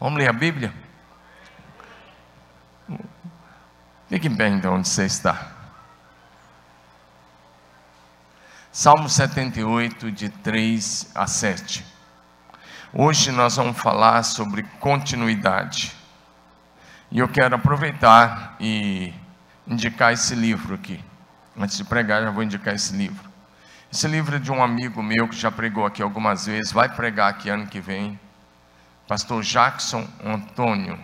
Vamos ler a Bíblia? Fique bem então onde você está. Salmo 78, de 3 a 7. Hoje nós vamos falar sobre continuidade. E eu quero aproveitar e indicar esse livro aqui. Antes de pregar, já vou indicar esse livro. Esse livro é de um amigo meu que já pregou aqui algumas vezes, vai pregar aqui ano que vem. Pastor Jackson Antônio.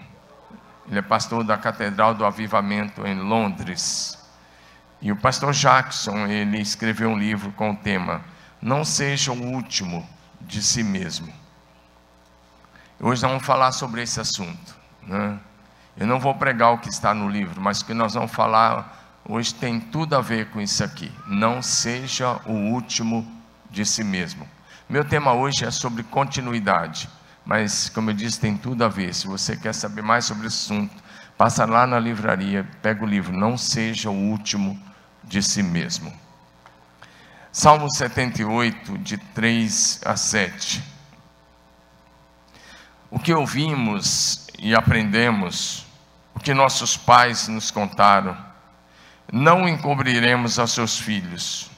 Ele é pastor da Catedral do Avivamento em Londres. E o pastor Jackson, ele escreveu um livro com o tema Não seja o último de si mesmo. Hoje nós vamos falar sobre esse assunto. Né? Eu não vou pregar o que está no livro, mas o que nós vamos falar hoje tem tudo a ver com isso aqui. Não seja o último de si mesmo. Meu tema hoje é sobre continuidade, mas como eu disse, tem tudo a ver. Se você quer saber mais sobre esse assunto, passa lá na livraria, pega o livro. Não seja o último de si mesmo. Salmo 78, de 3 a 7. O que ouvimos e aprendemos, o que nossos pais nos contaram, não encobriremos aos seus filhos.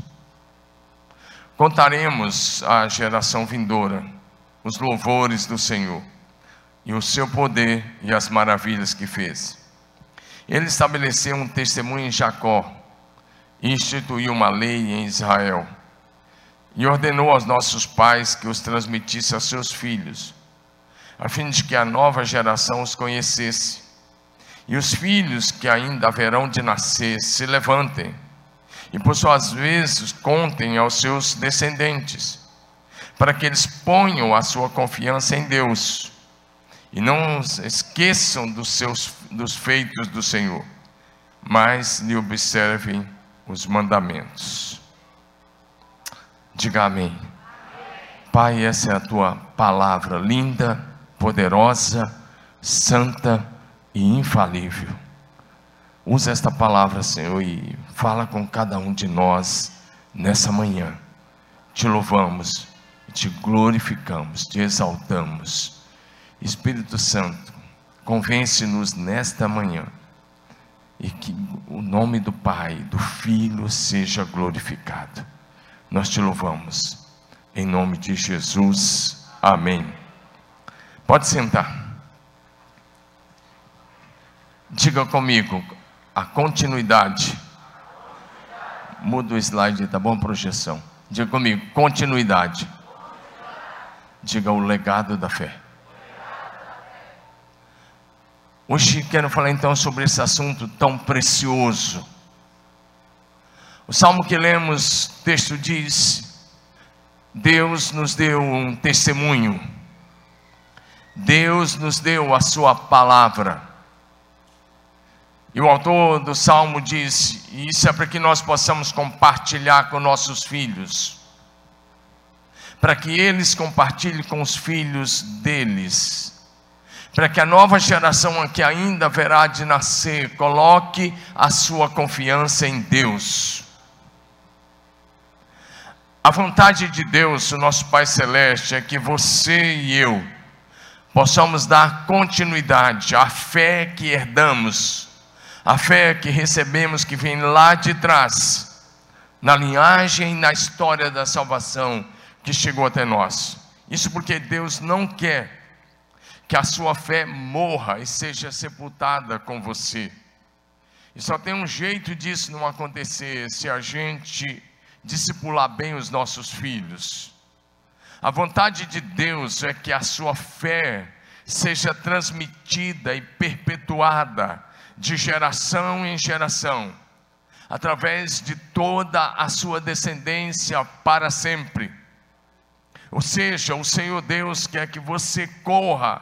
Contaremos à geração vindoura os louvores do Senhor e o seu poder e as maravilhas que fez. Ele estabeleceu um testemunho em Jacó instituiu uma lei em Israel e ordenou aos nossos pais que os transmitisse a seus filhos, a fim de que a nova geração os conhecesse. E os filhos que ainda haverão de nascer se levantem e por suas vezes contem aos seus descendentes, para que eles ponham a sua confiança em Deus e não esqueçam dos seus dos feitos do Senhor, mas lhe observem os mandamentos. Diga amém. Pai, essa é a tua palavra linda, poderosa, santa e infalível. Usa esta palavra, Senhor, e fala com cada um de nós nessa manhã. Te louvamos, te glorificamos, te exaltamos. Espírito Santo, convence-nos nesta manhã e que o nome do Pai, do Filho seja glorificado. Nós te louvamos, em nome de Jesus, amém. Pode sentar. Diga comigo, a continuidade. Muda o slide, tá bom? Projeção. Diga comigo, continuidade. Diga o legado da fé. Hoje quero falar então sobre esse assunto tão precioso. O salmo que lemos, texto diz: Deus nos deu um testemunho, Deus nos deu a Sua palavra. E o autor do salmo diz: Isso é para que nós possamos compartilhar com nossos filhos, para que eles compartilhem com os filhos deles para que a nova geração que ainda haverá de nascer coloque a sua confiança em Deus. A vontade de Deus, o nosso Pai Celeste, é que você e eu possamos dar continuidade à fé que herdamos, a fé que recebemos que vem lá de trás, na linhagem e na história da salvação que chegou até nós. Isso porque Deus não quer que a sua fé morra e seja sepultada com você. E só tem um jeito disso não acontecer se a gente discipular bem os nossos filhos. A vontade de Deus é que a sua fé seja transmitida e perpetuada de geração em geração, através de toda a sua descendência para sempre. Ou seja, o Senhor Deus quer que você corra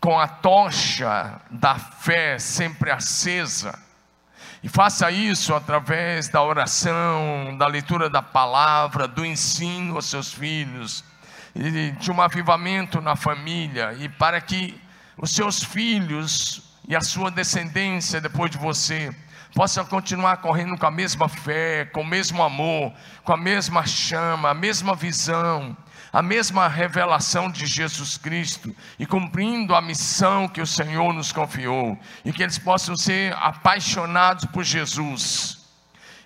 com a tocha da fé sempre acesa. E faça isso através da oração, da leitura da palavra, do ensino aos seus filhos, de um avivamento na família, e para que os seus filhos e a sua descendência depois de você possam continuar correndo com a mesma fé, com o mesmo amor, com a mesma chama, a mesma visão, a mesma revelação de Jesus Cristo e cumprindo a missão que o Senhor nos confiou, e que eles possam ser apaixonados por Jesus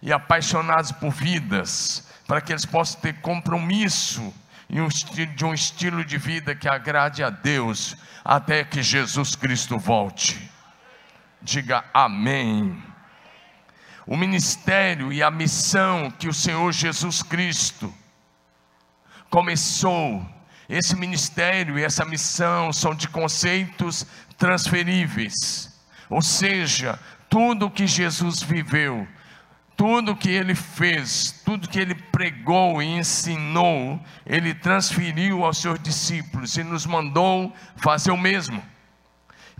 e apaixonados por vidas, para que eles possam ter compromisso de um estilo de vida que agrade a Deus, até que Jesus Cristo volte. Diga amém. O ministério e a missão que o Senhor Jesus Cristo começou, esse ministério e essa missão são de conceitos transferíveis. Ou seja, tudo que Jesus viveu, tudo que ele fez, tudo que ele pregou e ensinou, ele transferiu aos seus discípulos e nos mandou fazer o mesmo.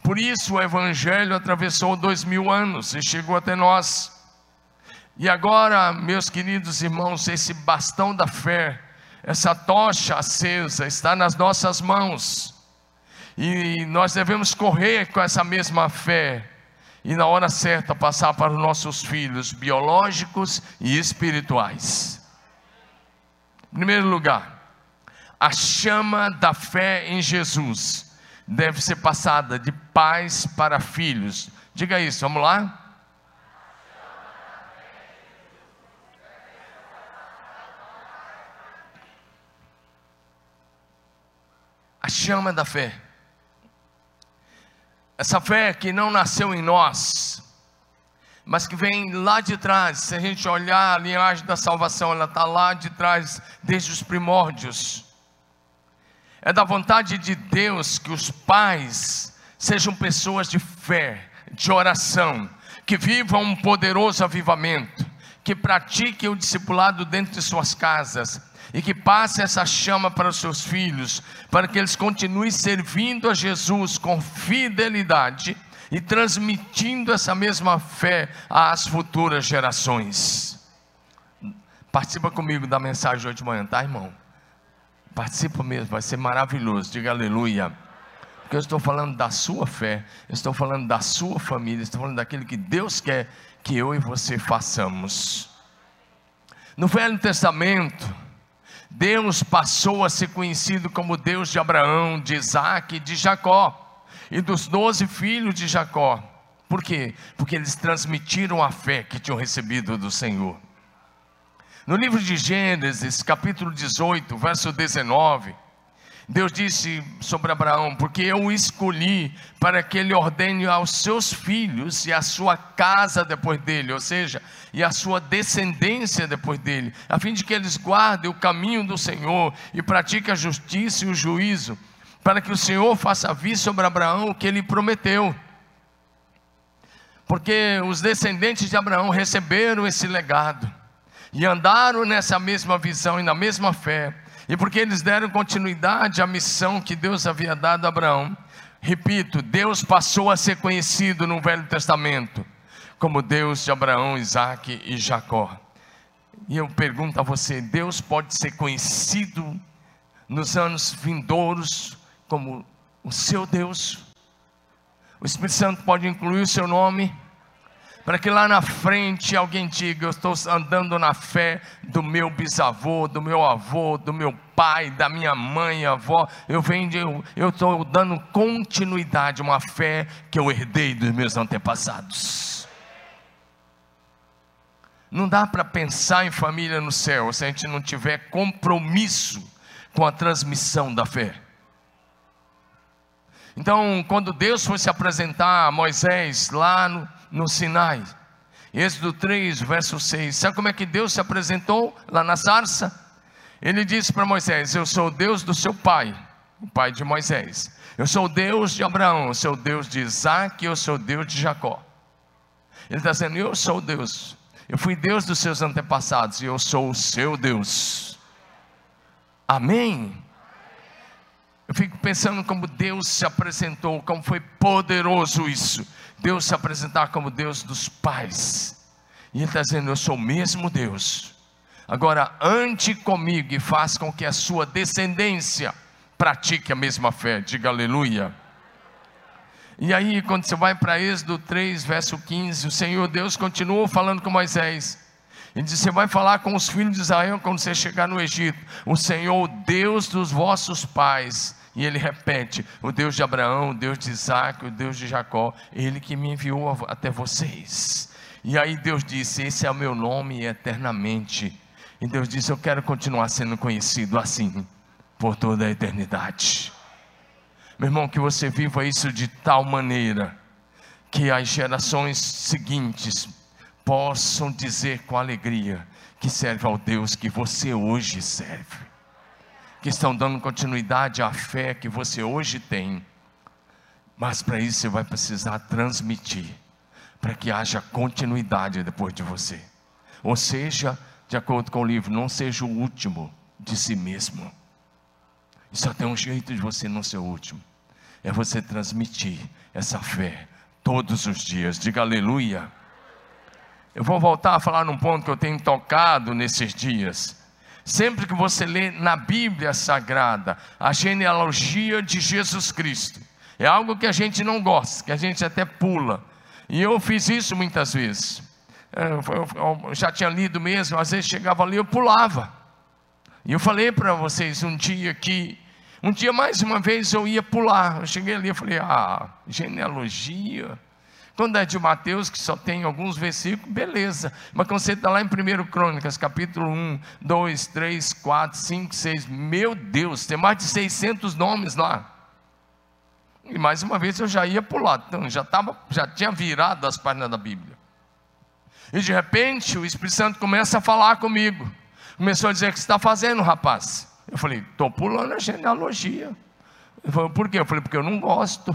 Por isso o Evangelho atravessou dois mil anos e chegou até nós. E agora, meus queridos irmãos, esse bastão da fé, essa tocha acesa está nas nossas mãos. E nós devemos correr com essa mesma fé e na hora certa passar para os nossos filhos biológicos e espirituais. Em primeiro lugar, a chama da fé em Jesus deve ser passada de pais para filhos. Diga isso, vamos lá? A chama da fé. Essa fé que não nasceu em nós, mas que vem lá de trás. Se a gente olhar a linhagem da salvação, ela está lá de trás, desde os primórdios. É da vontade de Deus que os pais sejam pessoas de fé, de oração, que vivam um poderoso avivamento, que pratiquem o discipulado dentro de suas casas e que passe essa chama para os seus filhos, para que eles continuem servindo a Jesus com fidelidade e transmitindo essa mesma fé às futuras gerações. Participa comigo da mensagem hoje de manhã, tá, irmão? Participa mesmo, vai ser maravilhoso. Diga aleluia. Porque eu estou falando da sua fé, eu estou falando da sua família, estou falando daquilo que Deus quer que eu e você façamos. No Velho Testamento, Deus passou a ser conhecido como Deus de Abraão, de Isaac e de Jacó, e dos doze filhos de Jacó. Por quê? Porque eles transmitiram a fé que tinham recebido do Senhor. No livro de Gênesis, capítulo 18, verso 19, Deus disse sobre Abraão: Porque eu o escolhi para que ele ordene aos seus filhos e à sua casa depois dele, ou seja, e à sua descendência depois dele, a fim de que eles guardem o caminho do Senhor e pratiquem a justiça e o juízo, para que o Senhor faça vir sobre Abraão o que ele prometeu. Porque os descendentes de Abraão receberam esse legado e andaram nessa mesma visão e na mesma fé, e porque eles deram continuidade à missão que Deus havia dado a Abraão, repito, Deus passou a ser conhecido no Velho Testamento como Deus de Abraão, Isaac e Jacó. E eu pergunto a você: Deus pode ser conhecido nos anos vindouros como o seu Deus? O Espírito Santo pode incluir o seu nome? Para que lá na frente alguém diga: Eu estou andando na fé do meu bisavô, do meu avô, do meu pai, da minha mãe, avó. Eu venho, eu estou dando continuidade a uma fé que eu herdei dos meus antepassados. Não dá para pensar em família no céu se a gente não tiver compromisso com a transmissão da fé. Então, quando Deus foi se apresentar a Moisés lá no, no Sinai. Êxodo 3, verso 6. Sabe como é que Deus se apresentou lá na sarça? Ele disse para Moisés: Eu sou o Deus do seu pai, o pai de Moisés. Eu sou o Deus de Abraão, eu sou o Deus de Isaac, eu sou o Deus de Jacó. Ele está dizendo: Eu sou Deus. Eu fui Deus dos seus antepassados e eu sou o seu Deus. Amém? Eu fico pensando como Deus se apresentou, como foi poderoso isso. Deus se apresentar como Deus dos pais. E Ele está dizendo: Eu sou o mesmo Deus. Agora, ande comigo e faça com que a sua descendência pratique a mesma fé. Diga aleluia. E aí, quando você vai para Êxodo 3, verso 15, o Senhor Deus continuou falando com Moisés. Ele disse: Você vai falar com os filhos de Israel quando você chegar no Egito. O Senhor, Deus dos vossos pais. E ele repete: O Deus de Abraão, o Deus de Isaac, o Deus de Jacó, ele que me enviou até vocês. E aí Deus disse: Esse é o meu nome eternamente. E Deus disse: Eu quero continuar sendo conhecido assim por toda a eternidade. Meu irmão, que você viva isso de tal maneira que as gerações seguintes possam dizer com alegria que serve ao Deus que você hoje serve, que estão dando continuidade à fé que você hoje tem, mas para isso você vai precisar transmitir, para que haja continuidade depois de você, ou seja, de acordo com o livro, não seja o último de si mesmo. E só tem um jeito de você não ser o último: é você transmitir essa fé todos os dias. Diga aleluia. Eu vou voltar a falar num ponto que eu tenho tocado nesses dias. Sempre que você lê na Bíblia Sagrada a genealogia de Jesus Cristo, é algo que a gente não gosta, que a gente até pula. E eu fiz isso muitas vezes. Eu já tinha lido mesmo, às vezes chegava ali eu pulava. E eu falei para vocês um dia que, um dia mais uma vez eu ia pular. Eu cheguei ali e falei, ah, genealogia. Quando é de Mateus, que só tem alguns versículos, beleza. Mas quando você está lá em 1 Crônicas, capítulo 1, 2, 3, 4, 5, 6, meu Deus, tem mais de 600 nomes lá. E mais uma vez eu já ia pular, então já, tava, já tinha virado as páginas da Bíblia. E de repente o Espírito Santo começa a falar comigo. Começou a dizer: O que você está fazendo, rapaz? Eu falei: Estou pulando a genealogia. Ele falou: Por quê? Eu falei: Porque eu não gosto.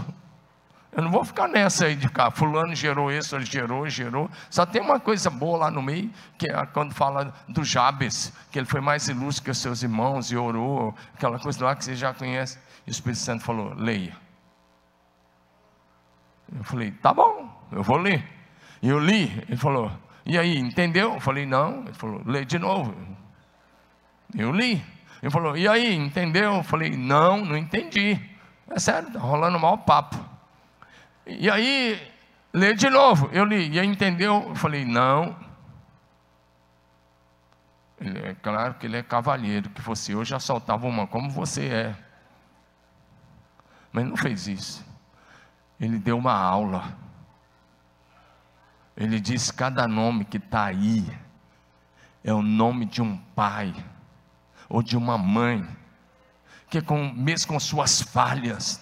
Eu não vou ficar nessa aí de ficar, fulano gerou isso, ele gerou, gerou. Só tem uma coisa boa lá no meio, que é quando fala do Jabes, que ele foi mais ilustre que os seus irmãos e orou, aquela coisa lá que você já conhece. E o Espírito Santo falou: leia. Eu falei: tá bom, eu vou ler. E eu li, ele falou: e aí, entendeu? Eu falei: não. Ele falou: lê de novo. Eu li. Ele falou: e aí, entendeu? Eu falei: não, não entendi. É sério, está rolando mal papo. E aí, lê de novo. Eu li, e aí entendeu? Eu falei, não. Ele, é claro que ele é cavalheiro, que você hoje assaltava uma como você é. Mas não fez isso. Ele deu uma aula. Ele disse: cada nome que está aí é o nome de um pai ou de uma mãe, que com, mesmo com suas falhas,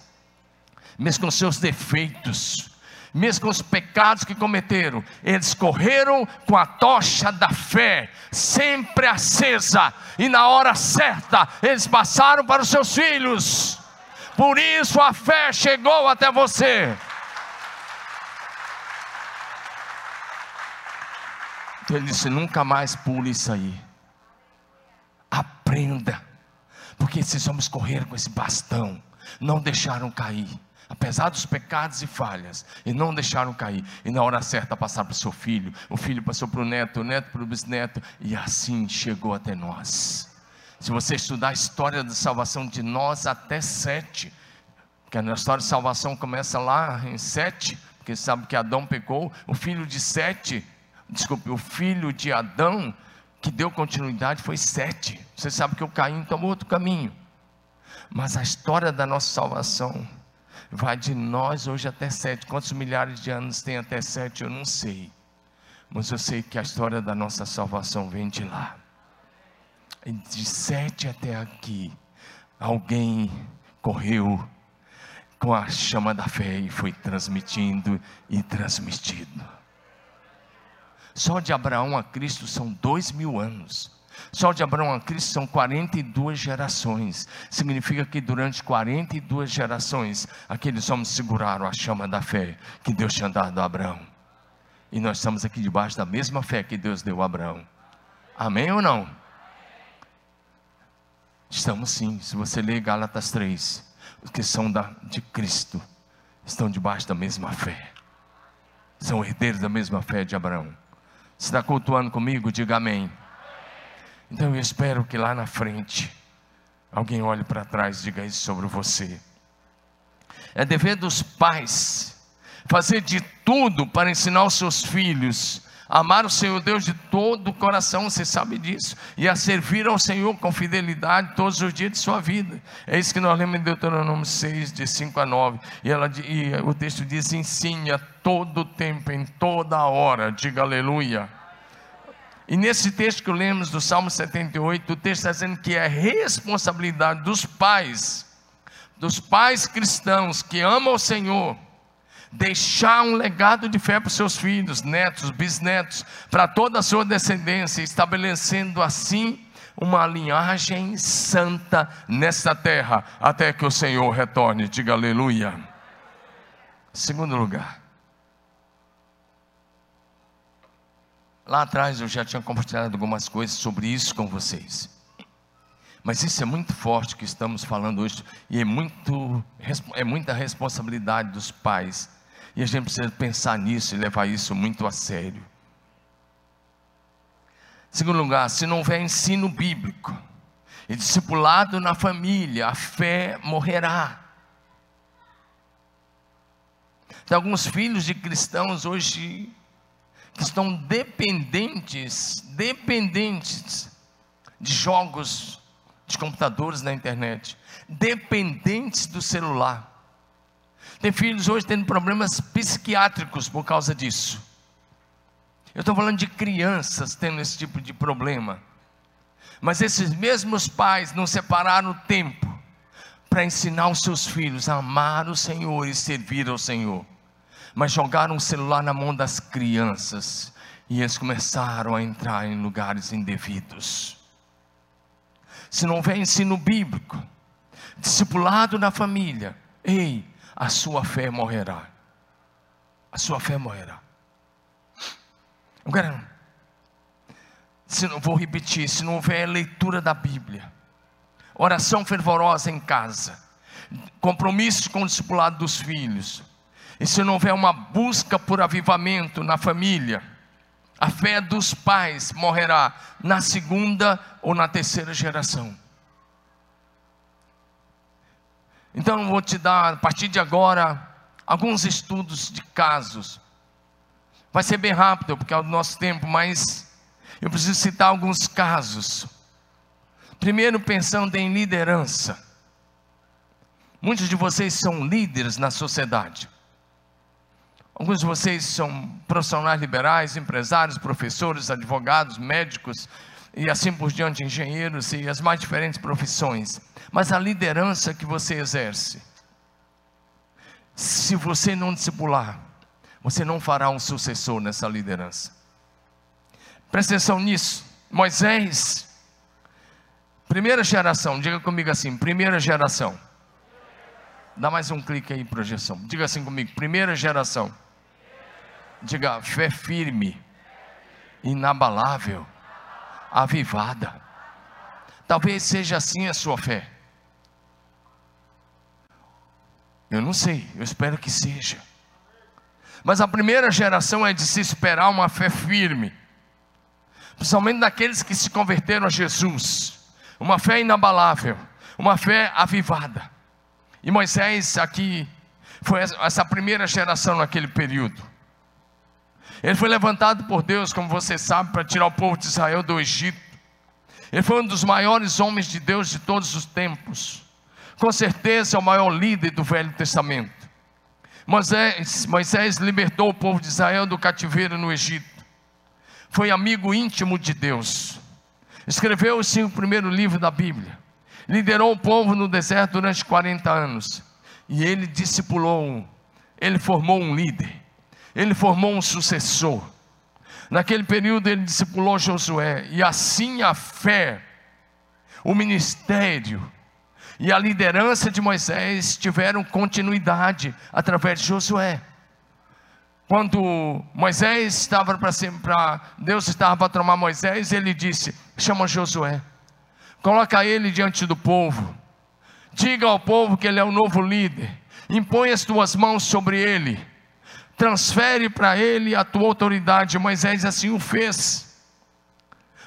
mesmo com seus defeitos, mesmo com os pecados que cometeram, eles correram com a tocha da fé, sempre acesa, e na hora certa, eles passaram para os seus filhos. Por isso a fé chegou até você. Então ele disse: nunca mais pule isso aí. Aprenda, porque esses homens correram com esse bastão, não deixaram cair apesar dos pecados e falhas, e não deixaram cair, e na hora certa passaram para o seu filho, o filho passou para o neto, o neto para o bisneto, e assim chegou até nós. Se você estudar a história da salvação de nós até sete, que a história de salvação começa lá em sete, porque sabe que Adão pecou, o filho de sete, desculpe, o filho de Adão, que deu continuidade foi sete. Você sabe que o Caim tomou outro caminho. Mas a história da nossa salvação vai de nós hoje até sete. Quantos milhares de anos tem até sete? Eu não sei. Mas eu sei que a história da nossa salvação vem de lá. De sete até aqui, alguém correu com a chama da fé e foi transmitindo e transmitindo. Só de Abraão a Cristo são dois mil anos. Só de Abraão a Cristo são 42 gerações. Significa que durante 42 gerações, aqueles homens seguraram a chama da fé que Deus tinha dado a Abraão. E nós estamos aqui debaixo da mesma fé que Deus deu a Abraão. Amém ou não? Estamos sim. Se você ler Gálatas 3, os que são da, de Cristo estão debaixo da mesma fé. São herdeiros da mesma fé de Abraão. Se está cultuando comigo, diga amém. Então eu espero que lá na frente alguém olhe para trás e diga isso sobre você. É dever dos pais fazer de tudo para ensinar os seus filhos amar o Senhor Deus de todo o coração, você sabe disso, e a servir ao Senhor com fidelidade todos os dias de sua vida. É isso que nós lemos em Deuteronômio 6, de 5 a 9. E, ela, e o texto diz: ensine a todo tempo, em toda hora, diga aleluia. E nesse texto que lemos do Salmo 78, o texto está dizendo que é responsabilidade dos pais, dos pais cristãos que amam o Senhor deixar um legado de fé para os seus filhos, netos, bisnetos, para toda a sua descendência, estabelecendo assim uma linhagem santa nesta terra, até que o Senhor retorne. Diga aleluia. Segundo lugar. Lá atrás eu já tinha compartilhado algumas coisas sobre isso com vocês. Mas isso é muito forte que estamos falando hoje e é, muito, é muita responsabilidade dos pais e a gente precisa pensar nisso e levar isso muito a sério. Segundo lugar, se não houver ensino bíblico e discipulado na família, a fé morrerá. Tem alguns filhos de cristãos hoje que estão dependentes, dependentes de jogos de computadores na internet, dependentes do celular. Tem filhos hoje tendo problemas psiquiátricos por causa disso. Eu estou falando de crianças tendo esse tipo de problema. Mas esses mesmos pais não separaram tempo para ensinar os seus filhos a amar o Senhor e servir ao Senhor. Mas jogaram o celular na mão das crianças e eles começaram a entrar em lugares indevidos. Se não houver ensino bíblico, discipulado na família, ei, a sua fé morrerá. A sua fé morrerá. Agora, se não vou repetir, se não houver leitura da Bíblia, oração fervorosa em casa, compromisso com o discipulado dos filhos, e se não houver uma busca por avivamento na família, a fé dos pais morrerá na segunda ou na terceira geração. Então eu vou te dar, a partir de agora, alguns estudos de casos. Vai ser bem rápido, porque é o nosso tempo, mas eu preciso citar alguns casos. Primeiro, pensando em liderança. Muitos de vocês são líderes na sociedade. Alguns de vocês são profissionais liberais, empresários, professores, advogados, médicos e assim por diante, engenheiros e as mais diferentes profissões mas a liderança que você exerce. Se você não discipular, você não fará um sucessor nessa liderança. Presta atenção nisso. Moisés, primeira geração, diga comigo assim: primeira geração. Dá mais um clique aí, projeção. Diga assim comigo: primeira geração. Diga fé firme, inabalável, avivada. Talvez seja assim a sua fé. Eu não sei, eu espero que seja. Mas a primeira geração é de se esperar uma fé firme, principalmente daqueles que se converteram a Jesus, uma fé inabalável, uma fé avivada. E Moisés aqui foi essa primeira geração naquele período. Ele foi levantado por Deus, como você sabe, para tirar o povo de Israel do Egito. Ele foi um dos maiores homens de Deus de todos os tempos com certeza é o maior líder do Velho Testamento. Moisés, Moisés libertou o povo de Israel do cativeiro no Egito. Foi amigo íntimo de Deus. Escreveu os cinco primeiros livros da Bíblia. Liderou o povo no deserto durante 40 anos. E ele discipulou, ele formou um líder. Ele formou um sucessor. Naquele período ele discipulou Josué. E assim a fé, o ministério, e a liderança de Moisés tiveram continuidade através de Josué. Quando Moisés estava para Deus estava para tomar Moisés, ele disse: chama Josué, coloca ele diante do povo, diga ao povo que ele é o novo líder, impõe as tuas mãos sobre ele, transfere para ele a tua autoridade. Moisés assim o fez.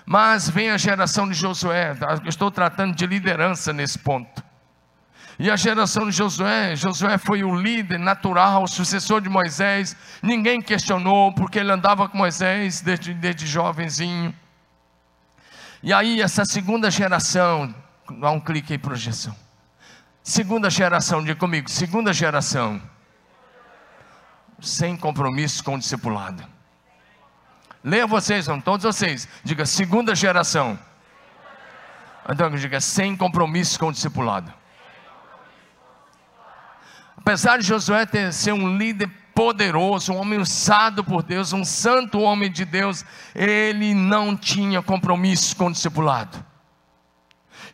Mas vem a geração de Josué, eu estou tratando de liderança nesse ponto. E a geração de Josué, Josué foi o líder natural, o sucessor de Moisés. Ninguém questionou, porque ele andava com Moisés desde, desde jovenzinho. E aí, essa segunda geração, dá um clique aí, projeção. Segunda geração, diga comigo, segunda geração, sem compromisso com o discipulado. Leia vocês, todos vocês. Diga, segunda geração. Então, diga, sem compromisso com o discipulado. Apesar de Josué ter, ser um líder poderoso, um homem usado por Deus, um santo homem de Deus, ele não tinha compromisso com o discipulado.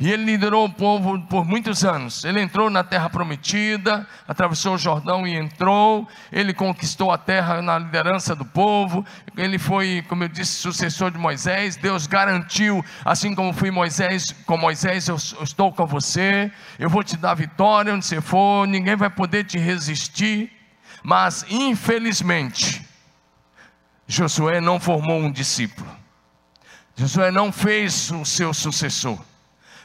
E ele liderou o povo por muitos anos. Ele entrou na terra prometida, atravessou o Jordão e entrou. Ele conquistou a terra na liderança do povo. Ele foi, como eu disse, sucessor de Moisés. Deus garantiu, assim como fui Moisés, com Moisés, eu estou com você. Eu vou te dar vitória onde você for. Ninguém vai poder te resistir. Mas, infelizmente, Josué não formou um discípulo. Josué não fez o seu sucessor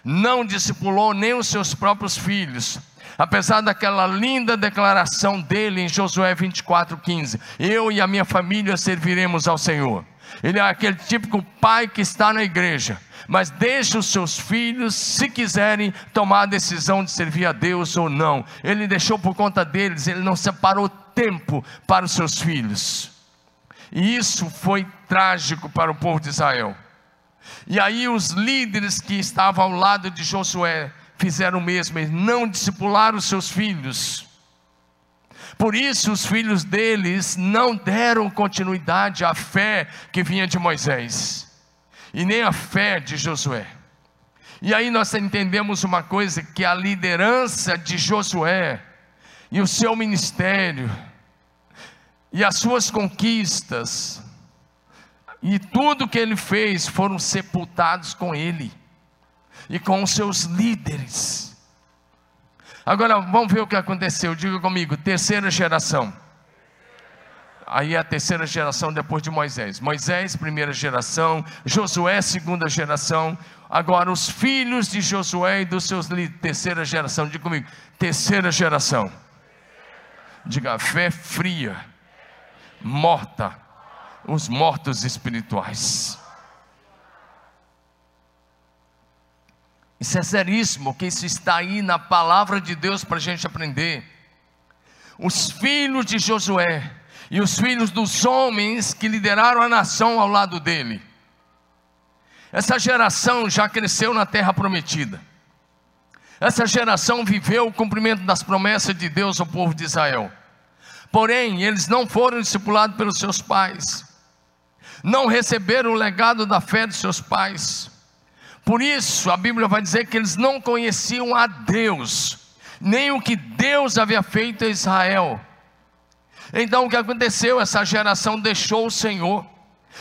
não discipulou nem os seus próprios filhos. Apesar daquela linda declaração dele em Josué 24:15, eu e a minha família serviremos ao Senhor. Ele é aquele típico pai que está na igreja, mas deixa os seus filhos, se quiserem, tomar a decisão de servir a Deus ou não. Ele deixou por conta deles, ele não separou tempo para os seus filhos. E isso foi trágico para o povo de Israel. E aí os líderes que estavam ao lado de Josué fizeram o mesmo, eles não discipularam os seus filhos. Por isso os filhos deles não deram continuidade à fé que vinha de Moisés, e nem à fé de Josué. E aí nós entendemos uma coisa: que a liderança de Josué e o seu ministério, e as suas conquistas, e tudo que ele fez foram sepultados com ele e com os seus líderes. Agora vamos ver o que aconteceu. Diga comigo, terceira geração. Aí é a terceira geração depois de Moisés. Moisés, primeira geração, Josué, segunda geração. Agora os filhos de Josué e dos seus líderes, terceira geração. Diga comigo, terceira geração. Diga, fé fria, morta, os mortos espirituais. Isso é seríssimo, que isso está aí na palavra de Deus para a gente aprender. Os filhos de Josué e os filhos dos homens que lideraram a nação ao lado dele. Essa geração já cresceu na terra prometida. Essa geração viveu o cumprimento das promessas de Deus ao povo de Israel. Porém, eles não foram discipulados pelos seus pais não receberam o legado da fé de seus pais. Por isso, a Bíblia vai dizer que eles não conheciam a Deus, nem o que Deus havia feito a Israel. Então, o que aconteceu? Essa geração deixou o Senhor,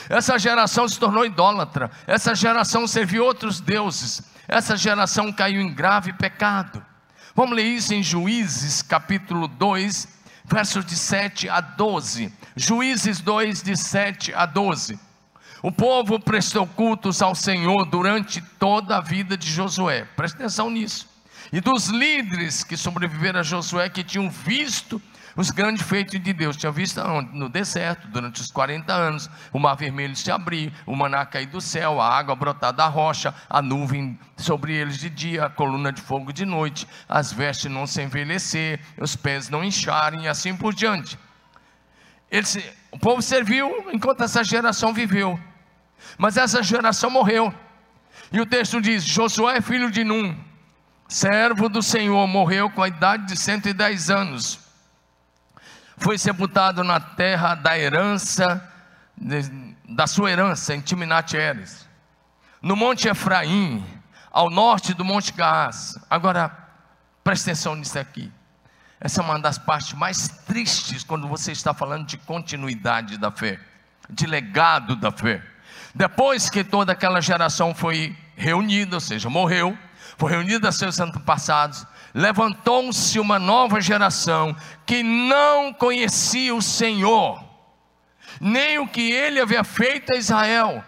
essa geração se tornou idólatra, essa geração serviu outros deuses, essa geração caiu em grave pecado. Vamos ler isso em Juízes capítulo 2, versos de 7 a 12. Juízes 2, de 7 a 12. O povo prestou cultos ao Senhor durante toda a vida de Josué, preste atenção nisso. E dos líderes que sobreviveram a Josué, que tinham visto os grandes feitos de Deus. Tinha visto no deserto, durante os 40 anos, o mar vermelho se abrir, o maná cair do céu, a água brotar da rocha, a nuvem sobre eles de dia, a coluna de fogo de noite, as vestes não se envelhecer, os pés não incharem e assim por diante. O povo serviu enquanto essa geração viveu, mas essa geração morreu. E o texto diz: Josué, filho de Num, servo do Senhor, morreu com a idade de 110 anos foi sepultado na terra da herança, da sua herança, em Timnat Eres, no Monte Efraim, ao norte do Monte Gaás. Agora, preste atenção nisso aqui. Essa é uma das partes mais tristes quando você está falando de continuidade da fé, de legado da fé. Depois que toda aquela geração foi reunida, ou seja, morreu, foi reunida seus antepassados, levantou-se uma nova geração que não conhecia o Senhor, nem o que ele havia feito a Israel.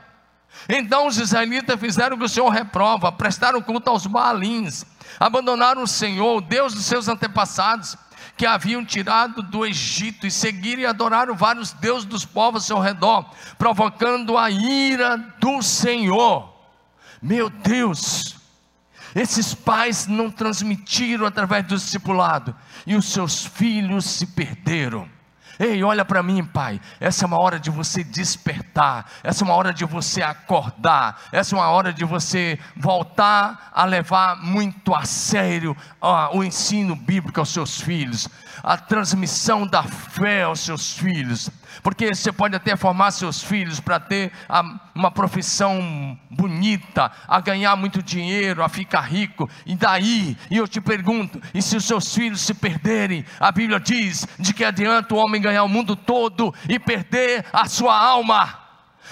Então os israelitas fizeram o que o Senhor reprova, prestaram culto aos Baalins, abandonaram o Senhor, o Deus dos seus antepassados, que haviam tirado do Egito, e seguiram e adoraram vários deuses dos povos ao seu redor, provocando a ira do Senhor. Meu Deus, esses pais não transmitiram através do discipulado, e os seus filhos se perderam. Ei, olha para mim, pai. Essa é uma hora de você despertar. Essa é uma hora de você acordar. Essa é uma hora de você voltar a levar muito a sério ó, o ensino bíblico aos seus filhos, a transmissão da fé aos seus filhos. Porque você pode até formar seus filhos para ter uma profissão bonita, a ganhar muito dinheiro, a ficar rico, e daí, e eu te pergunto, e se os seus filhos se perderem, a Bíblia diz: de que adianta o homem ganhar o mundo todo e perder a sua alma?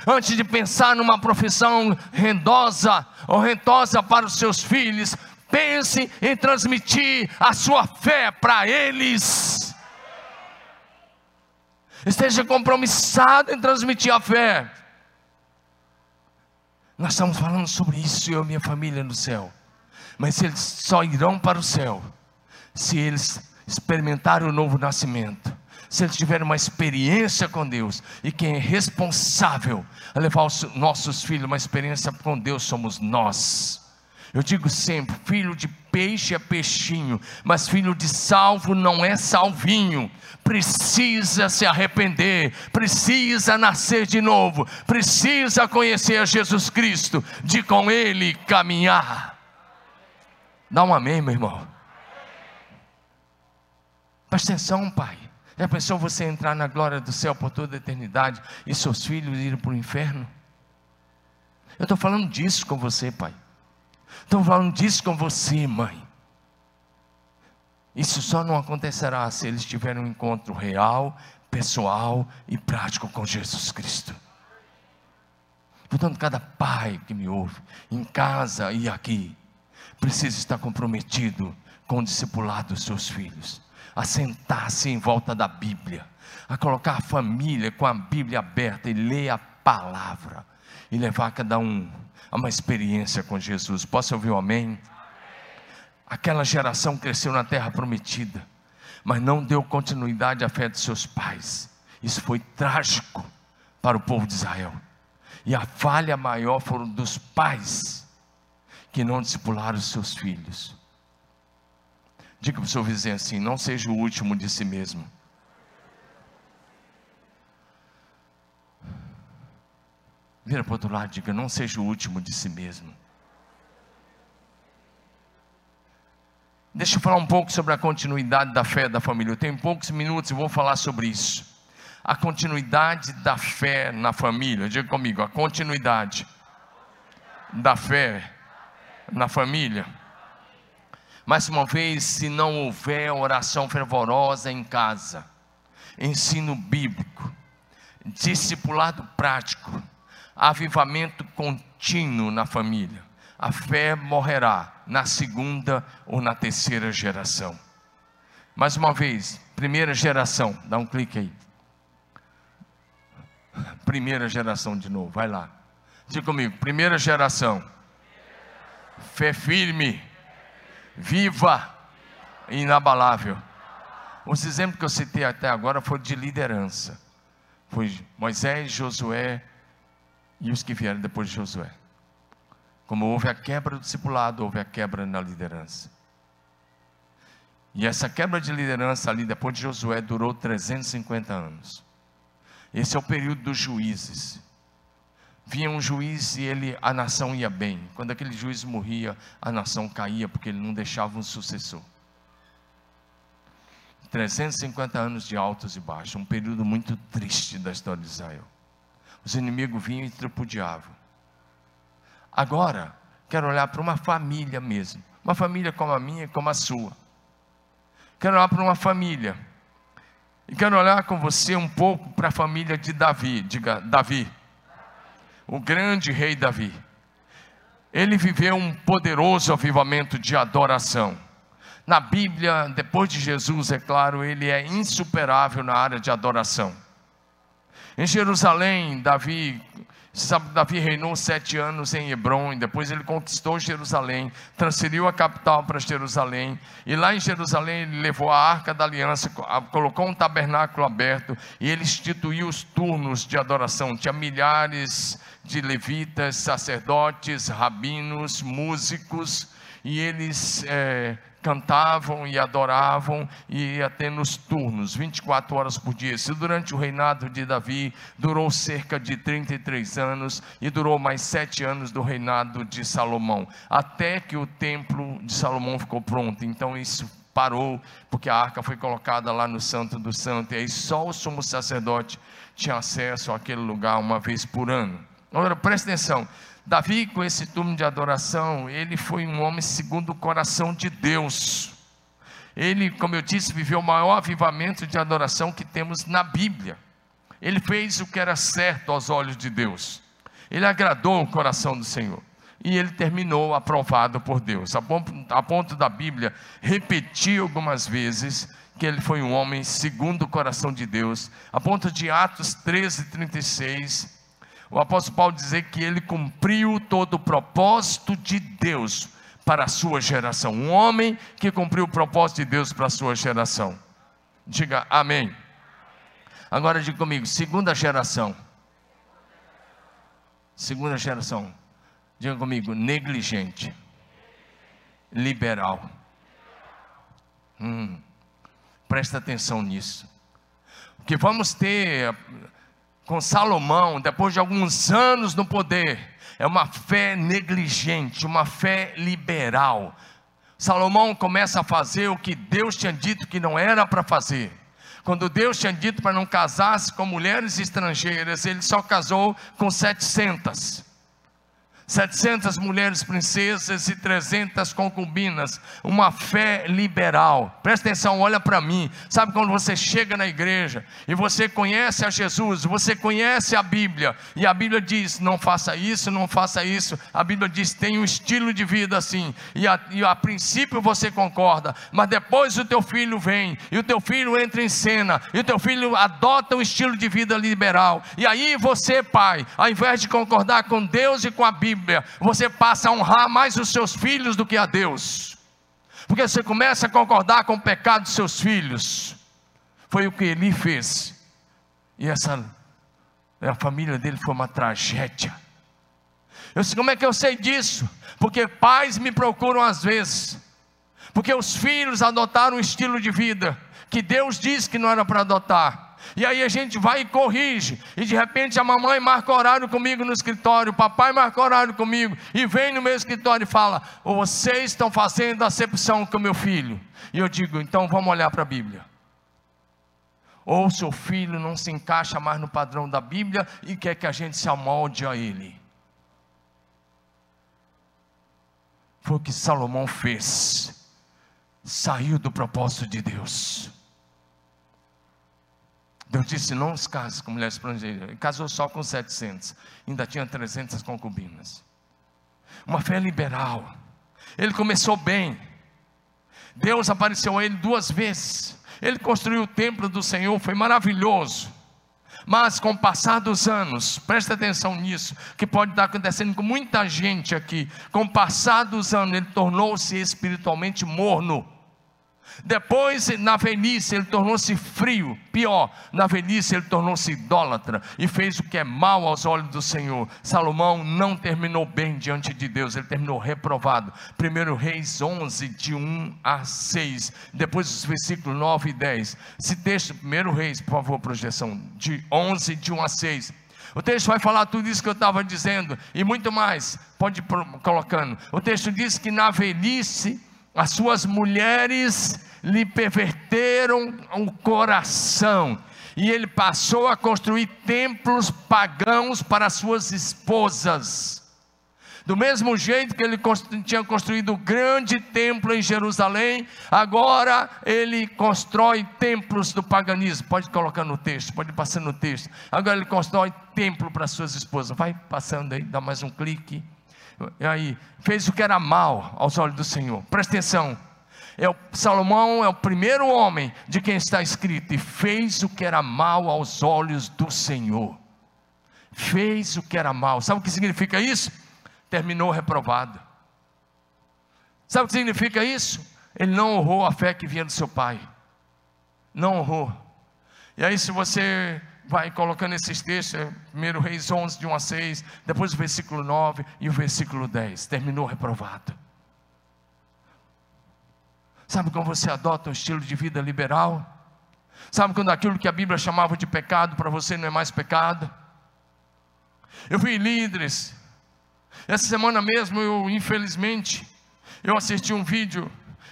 Antes de pensar numa profissão rendosa ou rentosa para os seus filhos, pense em transmitir a sua fé para eles esteja compromissado em transmitir a fé. Nós estamos falando sobre isso, eu e minha família no céu. Mas eles só irão para o céu se eles experimentarem o novo nascimento, se eles tiverem uma experiência com Deus. E quem é responsável a levar os nossos filhos uma experiência com Deus somos nós. Eu digo sempre: filho de peixe é peixinho, mas filho de salvo não é salvinho. Precisa se arrepender, precisa nascer de novo, precisa conhecer a Jesus Cristo, de com Ele caminhar. Dá um amém, meu irmão. Presta atenção, pai. Já pensou você entrar na glória do céu por toda a eternidade e seus filhos irem para o inferno? Eu estou falando disso com você, pai. Estou falando disso com você, mãe. Isso só não acontecerá se eles tiverem um encontro real, pessoal e prático com Jesus Cristo. Portanto, cada pai que me ouve, em casa e aqui, precisa estar comprometido com o discipulado dos seus filhos, a sentar-se em volta da Bíblia, a colocar a família com a Bíblia aberta e ler a palavra, e levar cada um a uma experiência com Jesus. Posso ouvir um amém? Aquela geração cresceu na terra prometida, mas não deu continuidade à fé de seus pais. Isso foi trágico para o povo de Israel. E a falha maior foram dos pais que não discipularam seus filhos. Diga para o seu vizinho assim: não seja o último de si mesmo. Vira para o outro lado e diga: não seja o último de si mesmo. Deixa eu falar um pouco sobre a continuidade da fé da família. Eu tenho poucos minutos e vou falar sobre isso. A continuidade da fé na família. Diga comigo: a continuidade da fé na família. Mais uma vez, se não houver oração fervorosa em casa, ensino bíblico, discipulado prático, avivamento contínuo na família. A fé morrerá na segunda ou na terceira geração. Mais uma vez, primeira geração, dá um clique aí. Primeira geração de novo, vai lá. Diga comigo, primeira geração. Fé firme, viva e inabalável. Os exemplos que eu citei até agora foram de liderança. Foi Moisés, Josué, e os que vieram depois de Josué. Como houve a quebra do discipulado, houve a quebra na liderança. E essa quebra de liderança ali, depois de Josué, durou 350 anos. Esse é o período dos juízes. Vinha um juiz e ele, a nação ia bem. Quando aquele juiz morria, a nação caía porque ele não deixava um sucessor. 350 anos de altos e baixos, um período muito triste da história de Israel. Os inimigos vinham e tripudiavam. Agora, quero olhar para uma família mesmo. Uma família como a minha e como a sua. Quero olhar para uma família. E quero olhar com você um pouco para a família de Davi. Diga, Davi. O grande rei Davi. Ele viveu um poderoso avivamento de adoração. Na Bíblia, depois de Jesus, é claro, ele é insuperável na área de adoração. Em Jerusalém, Davi sabe Davi reinou sete anos em Hebron, e depois ele conquistou Jerusalém, transferiu a capital para Jerusalém, e lá em Jerusalém ele levou a arca da aliança, colocou um tabernáculo aberto, e ele instituiu os turnos de adoração. Tinha milhares de levitas, sacerdotes, rabinos, músicos, e eles é, cantavam e adoravam e ia tendo os turnos, 24 horas por dia. Isso durante o reinado de Davi durou cerca de 33 anos e durou mais sete anos do reinado de Salomão, até que o templo de Salomão ficou pronto. Então isso parou, porque a arca foi colocada lá no Santo do Santo, e aí só o sumo sacerdote tinha acesso àquele lugar uma vez por ano. Agora presta atenção. Davi, com esse turno de adoração, ele foi um homem segundo o coração de Deus. Ele, como eu disse, viveu o maior avivamento de adoração que temos na Bíblia. Ele fez o que era certo aos olhos de Deus. Ele agradou o coração do Senhor. E ele terminou aprovado por Deus. A ponto, a ponto da Bíblia repetir algumas vezes que ele foi um homem segundo o coração de Deus. A ponto de Atos 13, 36 o apóstolo Paulo dizer que ele cumpriu todo o propósito de Deus para a sua geração. Um homem que cumpriu o propósito de Deus para a sua geração. Diga amém. Agora diga comigo, segunda geração. Segunda geração. Diga comigo, negligente. Liberal. Hum, presta atenção nisso. Porque vamos ter com Salomão, depois de alguns anos no poder, é uma fé negligente, uma fé liberal. Salomão começa a fazer o que Deus tinha dito que não era para fazer. Quando Deus tinha dito para não casar-se com mulheres estrangeiras, ele só casou com 700. 700 mulheres princesas e 300 concubinas, uma fé liberal. Presta atenção, olha para mim. Sabe quando você chega na igreja e você conhece a Jesus, você conhece a Bíblia, e a Bíblia diz: não faça isso, não faça isso. A Bíblia diz: tem um estilo de vida assim, e a, e a princípio você concorda, mas depois o teu filho vem, e o teu filho entra em cena, e o teu filho adota um estilo de vida liberal, e aí você, pai, ao invés de concordar com Deus e com a Bíblia, Bíblia, você passa a honrar mais os seus filhos do que a Deus, porque você começa a concordar com o pecado dos seus filhos. Foi o que Eli fez, e essa a família dele foi uma tragédia. Eu disse, como é que eu sei disso? Porque pais me procuram às vezes, porque os filhos adotaram um estilo de vida que Deus disse que não era para adotar. E aí a gente vai e corrige. E de repente a mamãe marca horário comigo no escritório, o papai marca horário comigo. E vem no meu escritório e fala: Vocês estão fazendo acepção com meu filho. E eu digo: Então vamos olhar para a Bíblia. Ou seu filho não se encaixa mais no padrão da Bíblia e quer que a gente se amolde a ele. Foi o que Salomão fez. Saiu do propósito de Deus. Deus disse: não se case com mulheres estrangeiras. Ele casou só com 700. Ainda tinha 300 concubinas. Uma fé liberal. Ele começou bem. Deus apareceu a ele duas vezes. Ele construiu o templo do Senhor, foi maravilhoso. Mas com o passar dos anos, presta atenção nisso, que pode estar acontecendo com muita gente aqui. Com o passar dos anos, ele tornou-se espiritualmente morno. Depois, na velhice, ele tornou-se frio. Pior, na velhice, ele tornou-se idólatra e fez o que é mal aos olhos do Senhor. Salomão não terminou bem diante de Deus, ele terminou reprovado. 1 Reis 11, de 1 a 6. Depois, os versículos 9 e 10. Esse texto, 1 Reis, por favor, projeção, de 11, de 1 a 6. O texto vai falar tudo isso que eu estava dizendo e muito mais. Pode ir colocando. O texto diz que na velhice as suas mulheres lhe perverteram o coração, e ele passou a construir templos pagãos para suas esposas. Do mesmo jeito que ele tinha construído o grande templo em Jerusalém, agora ele constrói templos do paganismo. Pode colocar no texto, pode passar no texto. Agora ele constrói templo para suas esposas. Vai passando aí, dá mais um clique. E aí, fez o que era mal aos olhos do Senhor. Presta atenção. É o, Salomão é o primeiro homem de quem está escrito, e fez o que era mal aos olhos do Senhor. fez o que era mal. Sabe o que significa isso? Terminou reprovado. Sabe o que significa isso? Ele não honrou a fé que vinha do seu pai. Não honrou. E aí, se você vai colocando esses textos, 1 é Reis 11, de 1 a 6, depois o versículo 9 e o versículo 10, terminou reprovado. Sabe quando você adota um estilo de vida liberal? Sabe quando aquilo que a Bíblia chamava de pecado para você não é mais pecado? Eu vi líderes. Essa semana mesmo eu, infelizmente, eu assisti um vídeo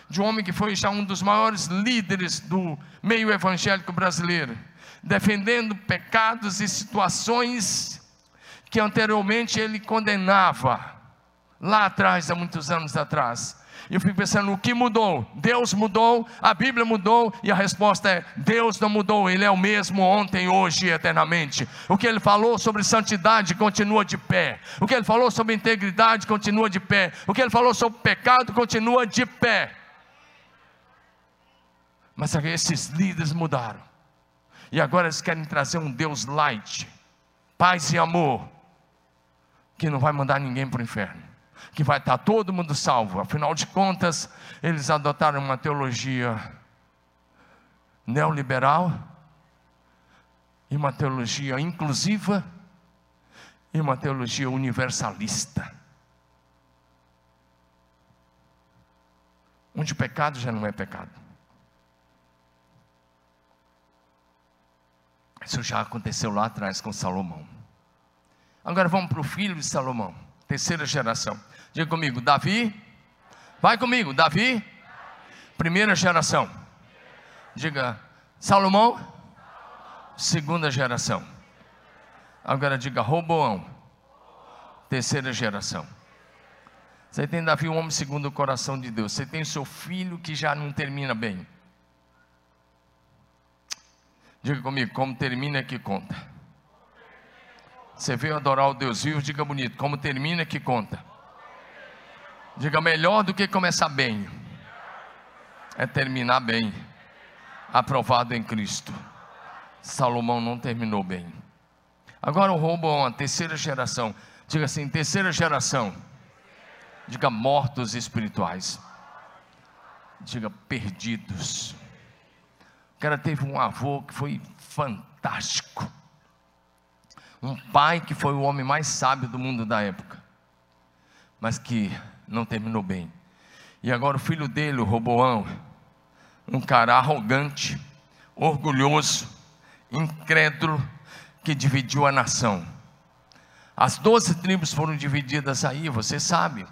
de um homem que foi já um dos maiores líderes do meio evangélico brasileiro, defendendo pecados e situações que anteriormente ele condenava, lá atrás, há muitos anos atrás. E eu fico pensando: o que mudou? Deus mudou, a Bíblia mudou, e a resposta é: Deus não mudou, Ele é o mesmo ontem, hoje e eternamente. O que Ele falou sobre santidade continua de pé, o que Ele falou sobre integridade continua de pé, o que Ele falou sobre pecado continua de pé. Mas esses líderes mudaram, e agora eles querem trazer um Deus light, paz e amor, que não vai mandar ninguém para o inferno que vai estar todo mundo salvo. Afinal de contas, eles adotaram uma teologia neoliberal e uma teologia inclusiva e uma teologia universalista. Onde o pecado já não é pecado. Isso já aconteceu lá atrás com Salomão. Agora vamos para o filho de Salomão, terceira geração. Diga comigo, Davi. Vai comigo, Davi. Primeira geração. Diga, Salomão. Segunda geração. Agora diga, Roboão. Terceira geração. Você tem Davi, um homem segundo o coração de Deus. Você tem seu filho que já não termina bem. Diga comigo, como termina é que conta. Você veio adorar o Deus vivo, diga bonito, como termina é que conta. Diga melhor do que começar bem, é terminar bem, aprovado em Cristo. Salomão não terminou bem. Agora o Roboão, a terceira geração. Diga assim: terceira geração. Diga mortos espirituais. Diga perdidos. Cara teve um avô que foi fantástico. Um pai que foi o homem mais sábio do mundo da época. Mas que não terminou bem. E agora o filho dele, o Roboão, um cara arrogante, orgulhoso, incrédulo, que dividiu a nação. As doze tribos foram divididas aí, você sabe.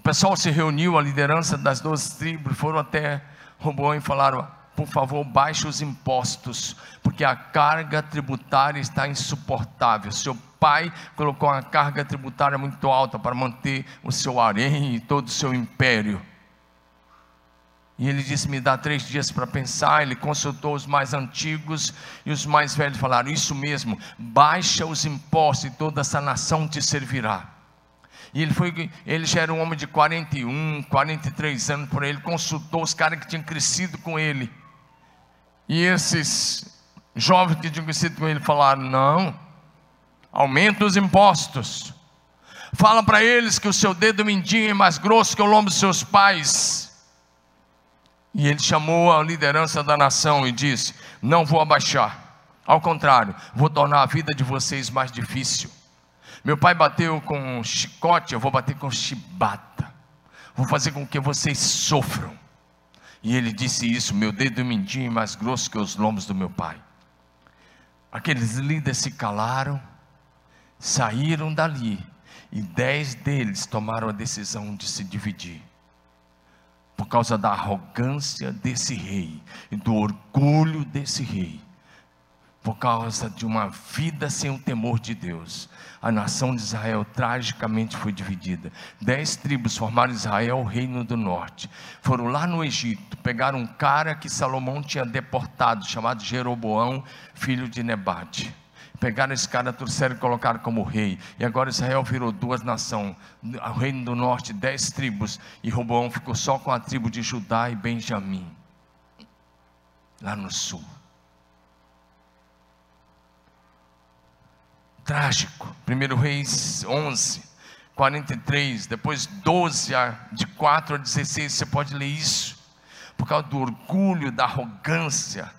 O pessoal se reuniu, a liderança das doze tribos, foram até Roboão e falaram: por favor, baixe os impostos, porque a carga tributária está insuportável. Seu pai colocou uma carga tributária muito alta para manter o seu harém e todo o seu império. E ele disse: Me dá três dias para pensar. Ele consultou os mais antigos e os mais velhos falaram: Isso mesmo, baixa os impostos e toda essa nação te servirá. E ele foi, ele já era um homem de 41, 43 anos por aí. Ele consultou os caras que tinham crescido com ele. E esses jovens que tinham conhecido com ele falaram: não, aumenta os impostos. Fala para eles que o seu dedo mindinho é mais grosso que o lombo dos seus pais. E ele chamou a liderança da nação e disse: Não vou abaixar. Ao contrário, vou tornar a vida de vocês mais difícil. Meu pai bateu com chicote, eu vou bater com chibata. Vou fazer com que vocês sofram. E ele disse isso: Meu dedo mindinho é mais grosso que os lombos do meu pai. Aqueles líderes se calaram, saíram dali, e dez deles tomaram a decisão de se dividir. Por causa da arrogância desse rei e do orgulho desse rei por causa de uma vida sem o temor de Deus, a nação de Israel tragicamente foi dividida. Dez tribos formaram Israel, o reino do norte. Foram lá no Egito, pegaram um cara que Salomão tinha deportado, chamado Jeroboão, filho de Nebate. Pegaram esse cara, trouxeram e colocaram como rei. E agora Israel virou duas nações. O reino do norte, dez tribos. E Roboão ficou só com a tribo de Judá e Benjamim. Lá no sul. Trágico. 1 Reis 11, 43, depois 12, de 4 a 16, você pode ler isso. Por causa do orgulho, da arrogância,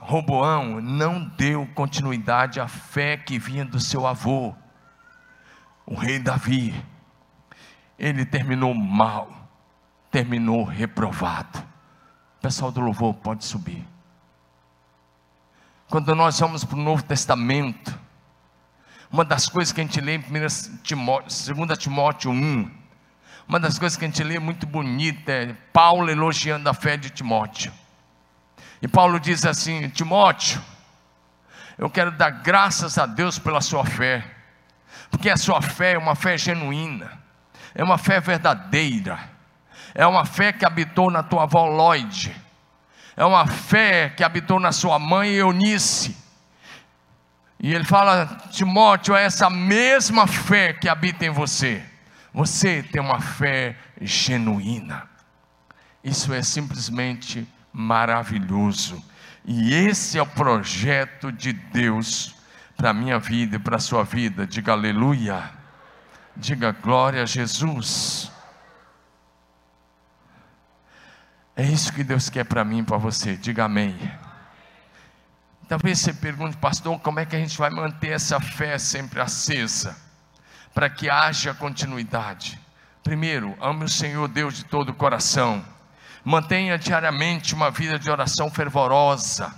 Roboão não deu continuidade à fé que vinha do seu avô, o rei Davi. Ele terminou mal, terminou reprovado. Pessoal do louvor pode subir. Quando nós vamos para o Novo Testamento, uma das coisas que a gente lê em 2 Timóteo 1, uma das coisas que a gente lê muito bonita é Paulo elogiando a fé de Timóteo. E Paulo diz assim: Timóteo, eu quero dar graças a Deus pela sua fé, porque a sua fé é uma fé genuína, é uma fé verdadeira, é uma fé que habitou na tua avó Lloyd, é uma fé que habitou na sua mãe Eunice, e ele fala: Timóteo, é essa mesma fé que habita em você. Você tem uma fé genuína. Isso é simplesmente maravilhoso. E esse é o projeto de Deus para a minha vida e para a sua vida. Diga aleluia. Diga glória a Jesus. É isso que Deus quer para mim e para você. Diga amém. Talvez você pergunte, pastor, como é que a gente vai manter essa fé sempre acesa, para que haja continuidade? Primeiro, ame o Senhor Deus de todo o coração, mantenha diariamente uma vida de oração fervorosa,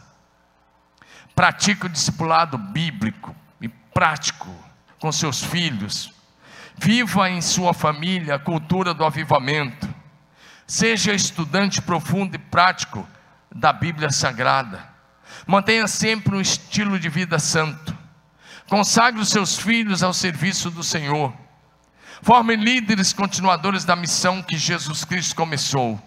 pratique o discipulado bíblico e prático com seus filhos, viva em sua família a cultura do avivamento, seja estudante profundo e prático da Bíblia Sagrada Mantenha sempre um estilo de vida santo. Consagre os seus filhos ao serviço do Senhor. Forme líderes continuadores da missão que Jesus Cristo começou.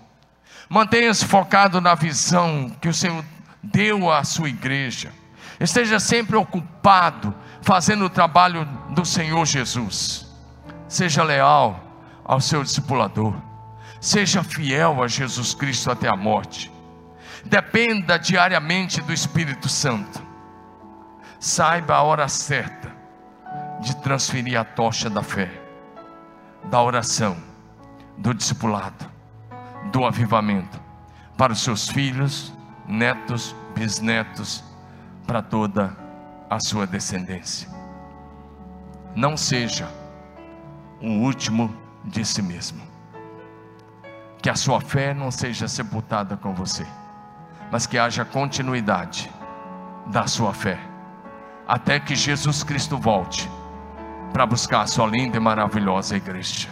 Mantenha-se focado na visão que o Senhor deu à sua igreja. Esteja sempre ocupado fazendo o trabalho do Senhor Jesus. Seja leal ao seu discipulador. Seja fiel a Jesus Cristo até a morte. Dependa diariamente do Espírito Santo. Saiba a hora certa de transferir a tocha da fé, da oração, do discipulado, do avivamento para os seus filhos, netos, bisnetos, para toda a sua descendência. Não seja o último de si mesmo. Que a sua fé não seja sepultada com você mas que haja continuidade da sua fé, até que Jesus Cristo volte para buscar a sua linda e maravilhosa igreja.